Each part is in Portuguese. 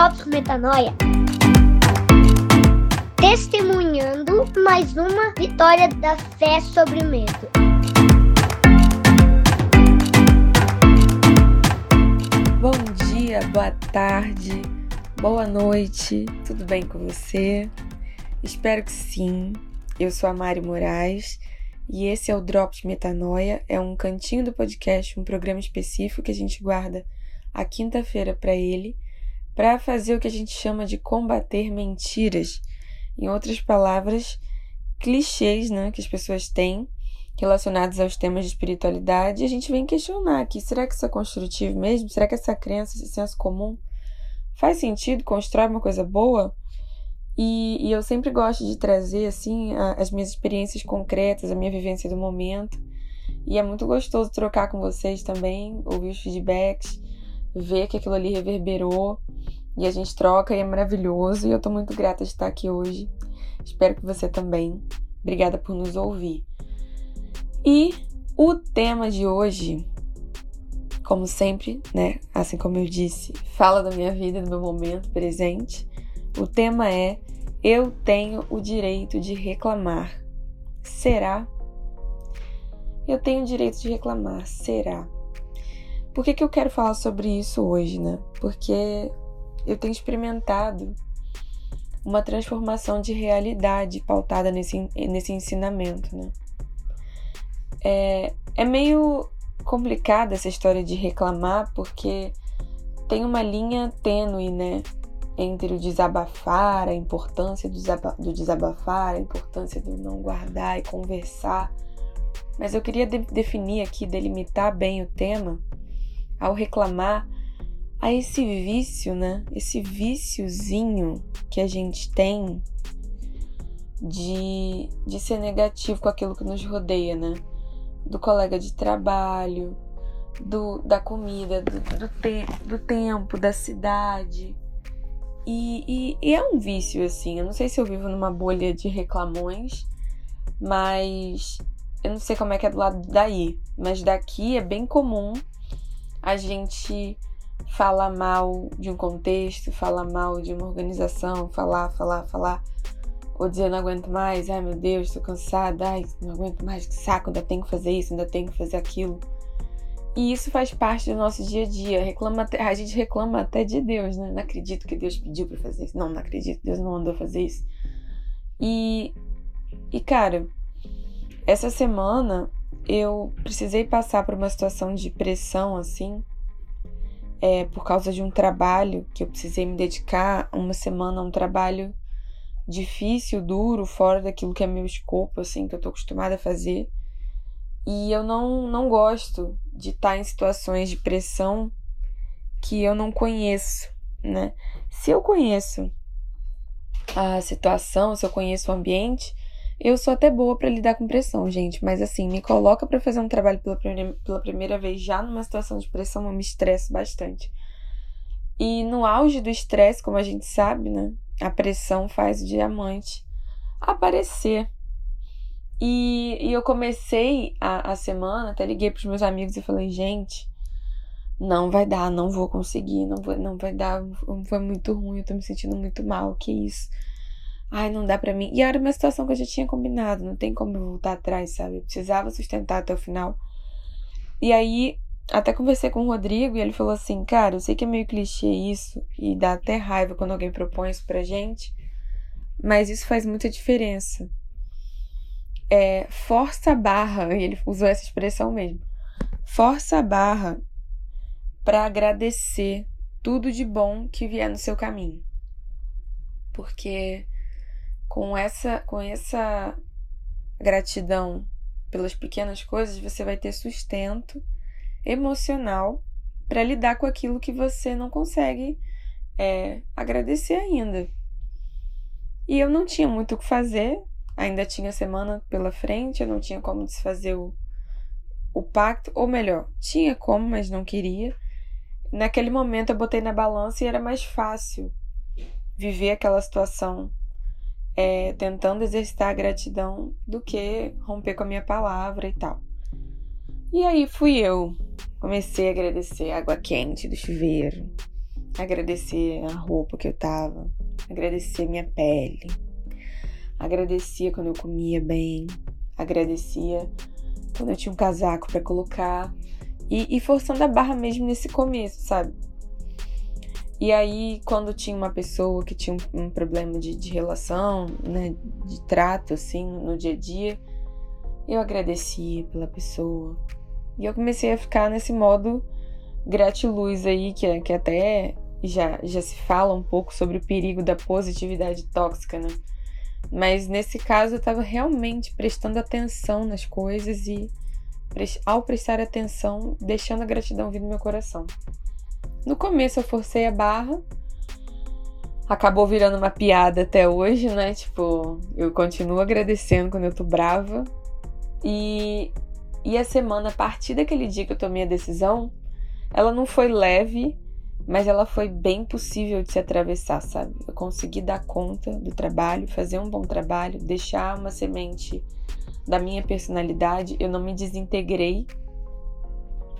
Drops Metanoia. Testemunhando mais uma vitória da fé sobre o medo. Bom dia, boa tarde, boa noite, tudo bem com você? Espero que sim. Eu sou a Mari Moraes e esse é o Drops Metanoia, é um cantinho do podcast, um programa específico que a gente guarda a quinta-feira para ele, para fazer o que a gente chama de combater mentiras. Em outras palavras, clichês né, que as pessoas têm relacionados aos temas de espiritualidade, e a gente vem questionar aqui: será que isso é construtivo mesmo? Será que essa crença, esse senso comum faz sentido? Constrói uma coisa boa? E, e eu sempre gosto de trazer, assim, a, as minhas experiências concretas, a minha vivência do momento. E é muito gostoso trocar com vocês também, ouvir os feedbacks, ver que aquilo ali reverberou. E a gente troca e é maravilhoso. E eu tô muito grata de estar aqui hoje. Espero que você também. Obrigada por nos ouvir. E o tema de hoje, como sempre, né? Assim como eu disse, fala da minha vida, do meu momento presente. O tema é Eu tenho o direito de reclamar. Será? Eu tenho o direito de reclamar. Será? Por que, que eu quero falar sobre isso hoje, né? Porque eu tenho experimentado uma transformação de realidade pautada nesse, nesse ensinamento, né? É, é meio complicada essa história de reclamar, porque tem uma linha tênue, né? entre o desabafar, a importância do desabafar, a importância do não guardar e conversar. Mas eu queria de definir aqui, delimitar bem o tema ao reclamar a esse vício, né? Esse viciozinho que a gente tem de, de ser negativo com aquilo que nos rodeia, né? Do colega de trabalho, do, da comida, do, do, te, do tempo, da cidade e, e, e, é um vício, assim. Eu não sei se eu vivo numa bolha de reclamões, mas eu não sei como é que é do lado daí. Mas daqui é bem comum a gente falar mal de um contexto, falar mal de uma organização, falar, falar, falar. Ou dizer, não aguento mais, ai meu Deus, tô cansada, ai, não aguento mais, que saco, ainda tenho que fazer isso, ainda tenho que fazer aquilo. E isso faz parte do nosso dia a dia. Reclama, a gente reclama até de Deus, né? Não acredito que Deus pediu para fazer isso. Não, não acredito, Deus não mandou fazer isso. E, e cara, essa semana eu precisei passar por uma situação de pressão assim, é, por causa de um trabalho que eu precisei me dedicar uma semana a um trabalho difícil, duro, fora daquilo que é meu escopo, assim, que eu tô acostumada a fazer. E eu não, não gosto de estar em situações de pressão que eu não conheço, né? Se eu conheço a situação, se eu conheço o ambiente, eu sou até boa para lidar com pressão, gente, mas assim, me coloca para fazer um trabalho pela, primeira, pela primeira vez já numa situação de pressão, eu me estresso bastante. E no auge do estresse, como a gente sabe, né? A pressão faz o diamante aparecer. E, e eu comecei a, a semana, até liguei pros meus amigos e falei, gente, não vai dar, não vou conseguir, não, vou, não vai dar, foi muito ruim, eu tô me sentindo muito mal, que isso. Ai, não dá pra mim. E era uma situação que eu já tinha combinado, não tem como voltar atrás, sabe? Eu precisava sustentar até o final. E aí, até conversei com o Rodrigo e ele falou assim: Cara, eu sei que é meio clichê isso e dá até raiva quando alguém propõe isso pra gente, mas isso faz muita diferença é, força a barra, e ele usou essa expressão mesmo, força a barra para agradecer tudo de bom que vier no seu caminho. Porque com essa, com essa gratidão pelas pequenas coisas, você vai ter sustento emocional para lidar com aquilo que você não consegue é, agradecer ainda. E eu não tinha muito o que fazer, ainda tinha semana pela frente, eu não tinha como desfazer o, o pacto, ou melhor, tinha como, mas não queria. Naquele momento eu botei na balança e era mais fácil viver aquela situação é, tentando exercitar a gratidão do que romper com a minha palavra e tal. E aí fui eu. Comecei a agradecer a água quente do chuveiro, agradecer a roupa que eu tava, agradecer minha pele, agradecia quando eu comia bem, agradecia quando eu tinha um casaco para colocar e, e forçando a barra mesmo nesse começo, sabe? E aí, quando tinha uma pessoa que tinha um, um problema de, de, relação, né, de trato, assim, no dia a dia, eu agradecia pela pessoa. E eu comecei a ficar nesse modo gratiluz aí, que, que até já, já se fala um pouco sobre o perigo da positividade tóxica, né? Mas nesse caso eu estava realmente prestando atenção nas coisas e, ao prestar atenção, deixando a gratidão vir no meu coração. No começo eu forcei a barra, acabou virando uma piada até hoje, né? Tipo, eu continuo agradecendo quando eu tô brava. E, e a semana, a partir daquele dia que eu tomei a decisão, ela não foi leve, mas ela foi bem possível de se atravessar, sabe? Eu consegui dar conta do trabalho, fazer um bom trabalho, deixar uma semente da minha personalidade, eu não me desintegrei,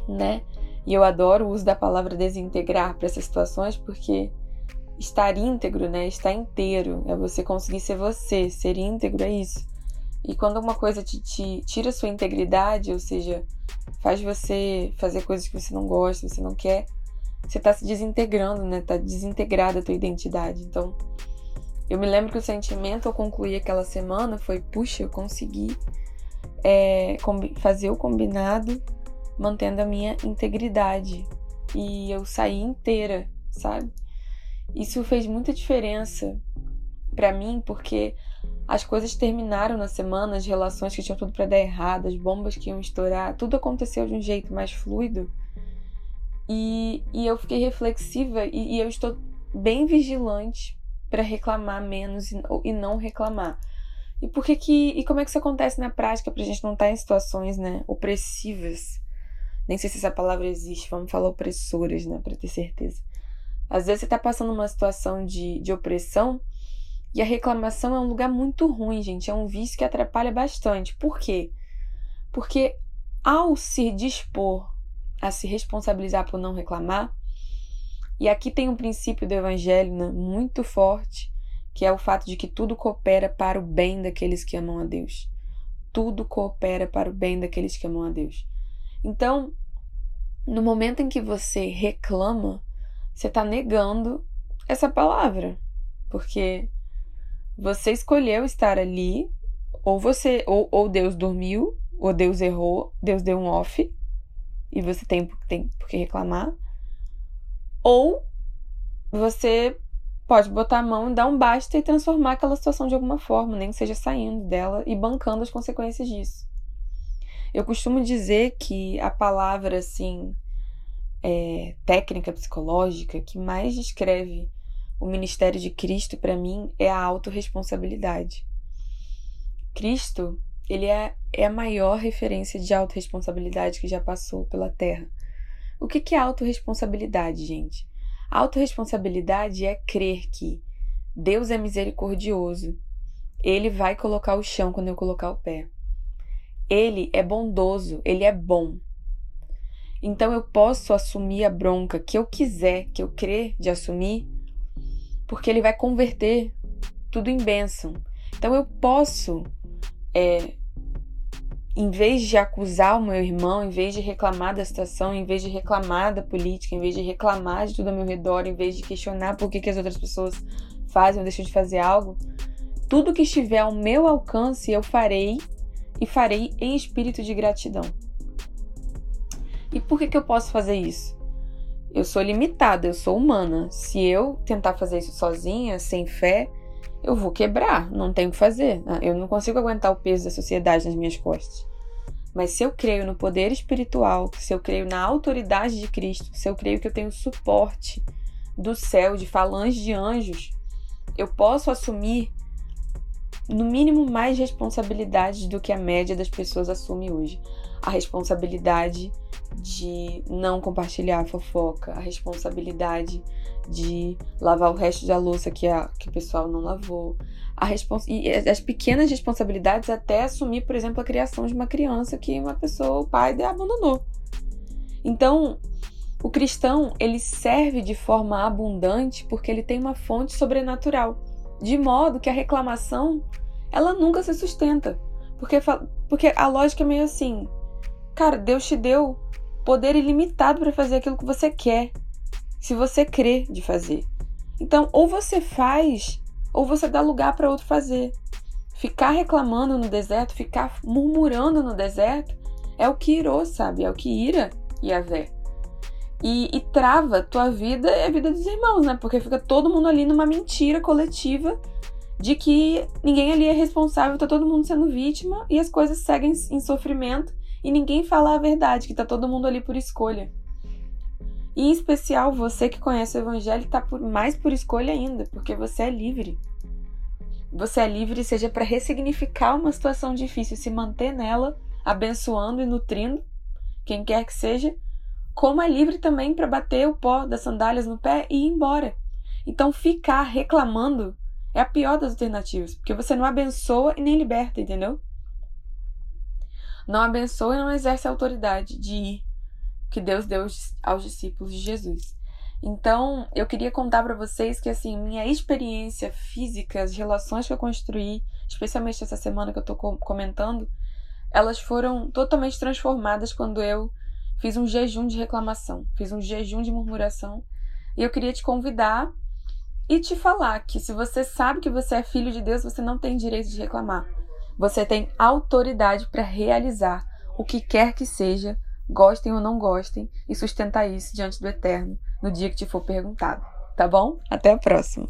né? E eu adoro o uso da palavra desintegrar para essas situações porque estar íntegro, né? Estar inteiro é você conseguir ser você, ser íntegro é isso. E quando uma coisa te, te tira sua integridade, ou seja, faz você fazer coisas que você não gosta, você não quer, você está se desintegrando, né? Tá desintegrada a tua identidade. Então, eu me lembro que o sentimento ao concluir aquela semana foi: puxa, eu consegui é, fazer o combinado mantendo a minha integridade. E eu saí inteira, sabe? Isso fez muita diferença para mim, porque as coisas terminaram na semana, as relações que tinham tudo para dar errado, as bombas que iam estourar, tudo aconteceu de um jeito mais fluido. E, e eu fiquei reflexiva e, e eu estou bem vigilante para reclamar menos e, e, não reclamar. E por que que e como é que isso acontece na prática para a gente não estar tá em situações, né, opressivas? Nem sei se essa palavra existe, vamos falar opressoras, né, para ter certeza. Às vezes você está passando uma situação de, de opressão e a reclamação é um lugar muito ruim, gente. É um vício que atrapalha bastante. Por quê? Porque ao se dispor a se responsabilizar por não reclamar, e aqui tem um princípio do evangelho né, muito forte, que é o fato de que tudo coopera para o bem daqueles que amam a Deus. Tudo coopera para o bem daqueles que amam a Deus. Então, no momento em que você reclama, você está negando essa palavra, porque você escolheu estar ali, ou você, ou, ou Deus dormiu, ou Deus errou, Deus deu um off, e você tem, tem por que reclamar, ou você pode botar a mão, dar um basta e transformar aquela situação de alguma forma, nem que seja saindo dela e bancando as consequências disso. Eu costumo dizer que a palavra, assim, é, técnica psicológica que mais descreve o ministério de Cristo para mim é a autorresponsabilidade. Cristo, ele é, é a maior referência de autorresponsabilidade que já passou pela Terra. O que, que é autorresponsabilidade, gente? Autorresponsabilidade é crer que Deus é misericordioso. Ele vai colocar o chão quando eu colocar o pé. Ele é bondoso, ele é bom. Então eu posso assumir a bronca que eu quiser, que eu crer de assumir, porque ele vai converter tudo em bênção. Então eu posso, é, em vez de acusar o meu irmão, em vez de reclamar da situação, em vez de reclamar da política, em vez de reclamar de tudo ao meu redor, em vez de questionar por que, que as outras pessoas fazem ou deixam de fazer algo, tudo que estiver ao meu alcance eu farei e farei em espírito de gratidão. E por que, que eu posso fazer isso? Eu sou limitada, eu sou humana. Se eu tentar fazer isso sozinha, sem fé, eu vou quebrar, não tenho o que fazer. Ah, eu não consigo aguentar o peso da sociedade nas minhas costas. Mas se eu creio no poder espiritual, se eu creio na autoridade de Cristo, se eu creio que eu tenho suporte do céu, de falanges de anjos, eu posso assumir no mínimo mais responsabilidades do que a média das pessoas assume hoje. A responsabilidade de não compartilhar a fofoca, a responsabilidade de lavar o resto da louça que, a, que o pessoal não lavou, a respons e as pequenas responsabilidades até assumir, por exemplo, a criação de uma criança que uma pessoa, o pai, abandonou. Então, O cristão, ele serve de forma abundante porque ele tem uma fonte sobrenatural, de modo que a reclamação, ela nunca se sustenta. Porque, porque a lógica é meio assim, cara, Deus te deu poder ilimitado para fazer aquilo que você quer, se você crê de fazer. Então, ou você faz, ou você dá lugar para outro fazer. Ficar reclamando no deserto, ficar murmurando no deserto, é o que irou, sabe? É o que ira Yahvé. E, e trava tua vida e a vida dos irmãos, né? Porque fica todo mundo ali numa mentira coletiva de que ninguém ali é responsável, tá todo mundo sendo vítima e as coisas seguem em sofrimento e ninguém fala a verdade, que tá todo mundo ali por escolha. E em especial você que conhece o evangelho tá por, mais por escolha ainda, porque você é livre. Você é livre seja para ressignificar uma situação difícil, se manter nela, abençoando e nutrindo quem quer que seja, como é livre também para bater o pó das sandálias no pé e ir embora. Então ficar reclamando é a pior das alternativas, porque você não abençoa e nem liberta, entendeu? Não abençoa e não exerce a autoridade de ir que Deus deu aos discípulos de Jesus. Então, eu queria contar para vocês que assim, minha experiência física, as relações que eu construí, especialmente essa semana que eu tô comentando, elas foram totalmente transformadas quando eu fiz um jejum de reclamação, fiz um jejum de murmuração. E eu queria te convidar e te falar que se você sabe que você é filho de Deus, você não tem direito de reclamar. Você tem autoridade para realizar o que quer que seja gostem ou não gostem, e sustentar isso diante do Eterno no dia que te for perguntado. Tá bom? Até a próxima!